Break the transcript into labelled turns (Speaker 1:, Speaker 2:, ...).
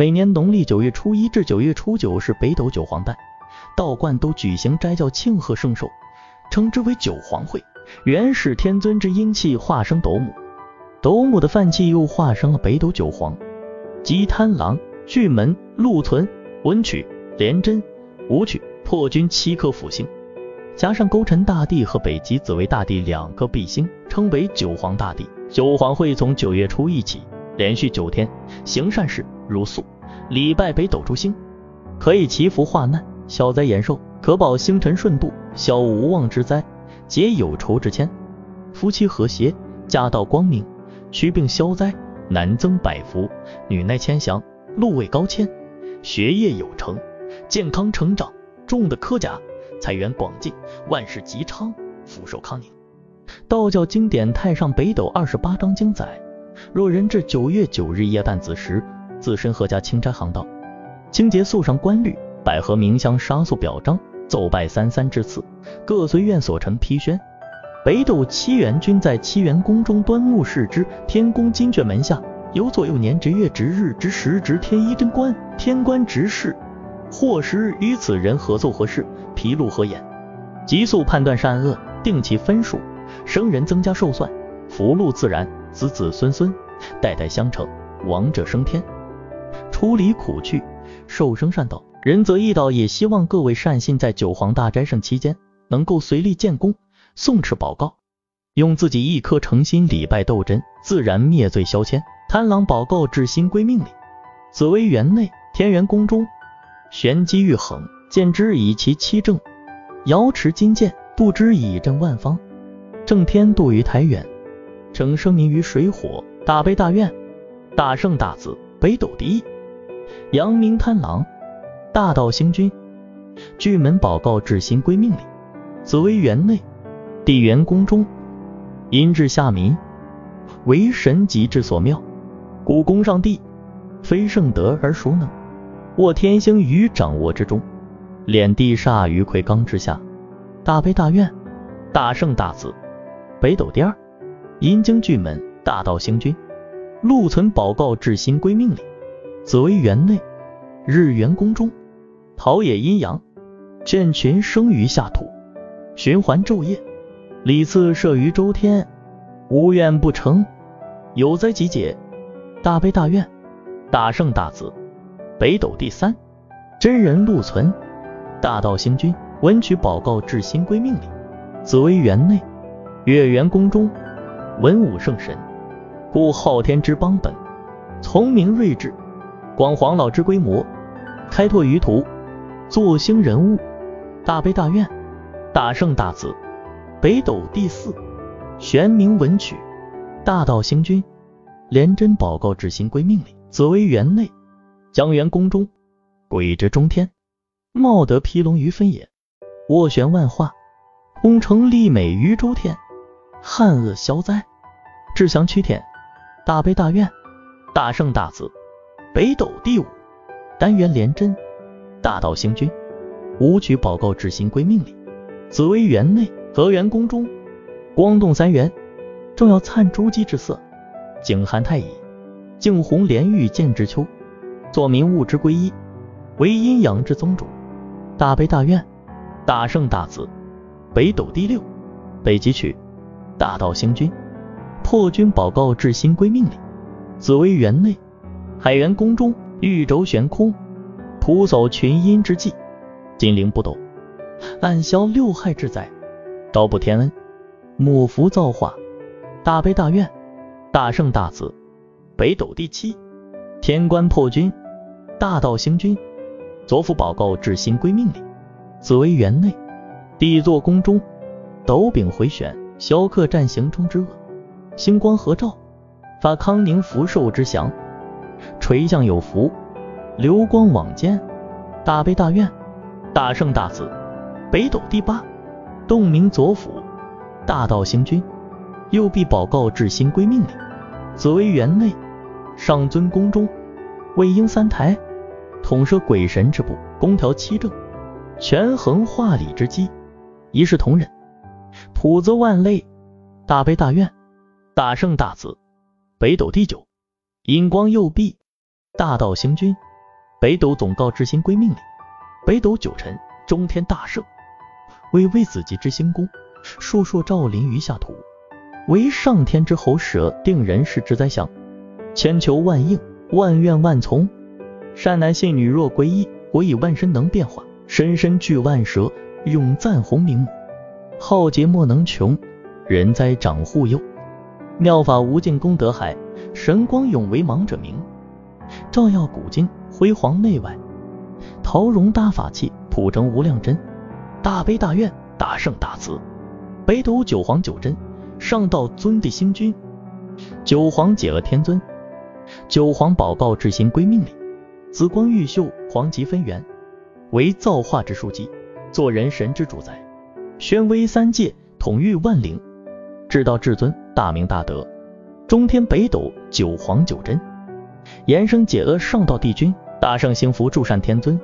Speaker 1: 每年农历九月初一至九月初九是北斗九皇诞，道观都举行斋教庆贺圣寿，称之为九皇会。元始天尊之阴气化生斗母，斗母的饭气又化生了北斗九皇，即贪狼、巨门、禄存、文曲、廉贞、武曲、破军七颗辅星，加上勾陈大帝和北极紫微大帝两颗弼星，称为九皇大帝。九皇会从九月初一起，连续九天行善事，如素礼拜北斗诸星，可以祈福化难、消灾延寿，可保星辰顺度，消无妄之灾。解有仇之牵，夫妻和谐，家道光明，祛病消灾，男增百福，女耐千祥，禄位高迁，学业有成，健康成长，重的科甲，财源广进，万事吉昌，福寿康宁。道教经典《太上北斗二十八章经》载，若人至九月九日夜半子时，自身合家清斋行道，清洁素上官律，百合冥香沙素表彰。奏拜三三之次，各随愿所陈批宣。北斗七元君在七元宫中端木视之，天宫金阙门下有左右年值月值日值时值天一真官，天官执事，或时与此人合奏何事，披露何言，急速判断善恶，定其分数，生人增加寿算，福禄自然，子子孙孙代代相承，亡者升天，出离苦趣，寿生善道。仁泽义道也希望各位善信在九皇大斋圣期间，能够随力建功，诵持宝告，用自己一颗诚心礼拜斗真，自然灭罪消愆。贪狼宝告至心归命里，紫薇园内天元宫中，玄机玉衡，见之以其七正，瑶池金剑，不知以正万方。正天度于台远，成生民于水火，大悲大愿，大圣大子，北斗第一，阳明贪狼。大道星君，巨门宝告至心归命里，紫薇园内，地元宫中，阴至下民，为神极至所妙。古宫上帝，非圣德而孰能？握天星于掌握之中，敛地煞于魁罡之下。大悲大愿，大圣大子，北斗第二，阴经巨门，大道星君，禄存宝告至心归命里，紫薇园内，日元宫中。陶冶阴阳，建群生于下土，循环昼夜，礼次设于周天，无怨不成，有灾即解，大悲大愿，大圣大慈，北斗第三，真人禄存，大道星君，文曲宝告至心归命里，紫薇园内，月圆宫中，文武圣神，故昊天之邦本，聪明睿智，广黄老之规模，开拓于途。作星人物，大悲大愿，大圣大慈，北斗第四，玄冥文曲，大道星君，廉贞宝告至心归命里，紫薇园内，江元宫中，鬼之中天，茂德披龙于分野，斡旋万化，功成立美于周天，汉恶消灾，志祥趋天，大悲大愿，大圣大慈，北斗第五，单元廉贞。大道星君，武曲宝诰至心归命里，紫薇园内，河元宫中，光动三元，正要灿珠玑之色，景寒太乙，净红莲玉见之秋，作民物之归一，为阴阳之宗主，大悲大愿，大圣大慈，北斗第六，北极曲，大道星君，破军宝告至心归命里，紫薇园内，海元宫中，玉轴悬空。普扫群阴之际，金灵不斗，暗消六害之灾，昭布天恩，母福造化，大悲大愿，大圣大慈，北斗第七，天官破军，大道星君，左辅宝告至心归命里，紫薇园内，帝座宫中，斗柄回旋，消克战行中之恶，星光合照，发康宁福寿之祥，垂降有福。流光往间，大悲大愿，大圣大慈，北斗第八，洞明左辅，大道星君，右臂宝告至心归命里，紫薇园内，上尊宫中，魏婴三台，统摄鬼神之部，宫调七正，权衡化理之机，一视同仁，普泽万类，大悲大愿，大圣大子，北斗第九，引光右臂，大道行君。北斗总告知新归命令：北斗九辰，中天大圣，为魏子集之星宫，烁烁照临于下土，为上天之侯舍定人世之灾相，千求万应，万愿万从。善男信女若归依，我以万身能变化，深深具万蛇，永赞鸿名目。浩劫莫能穷，人灾长护佑。妙法无尽功德海，神光永为盲者明。照耀古今，辉煌内外。陶融大法器，普成无量真。大悲大愿，大圣大慈。北斗九皇九真，上道尊帝星君。九皇解厄天尊，九皇宝告至心归命令。紫光玉秀，黄极分元，为造化之枢机，做人神之主宰。宣威三界，统御万灵。至道至尊，大明大德，中天北斗九皇九真，延生解厄上道帝君，大圣兴福助善天尊，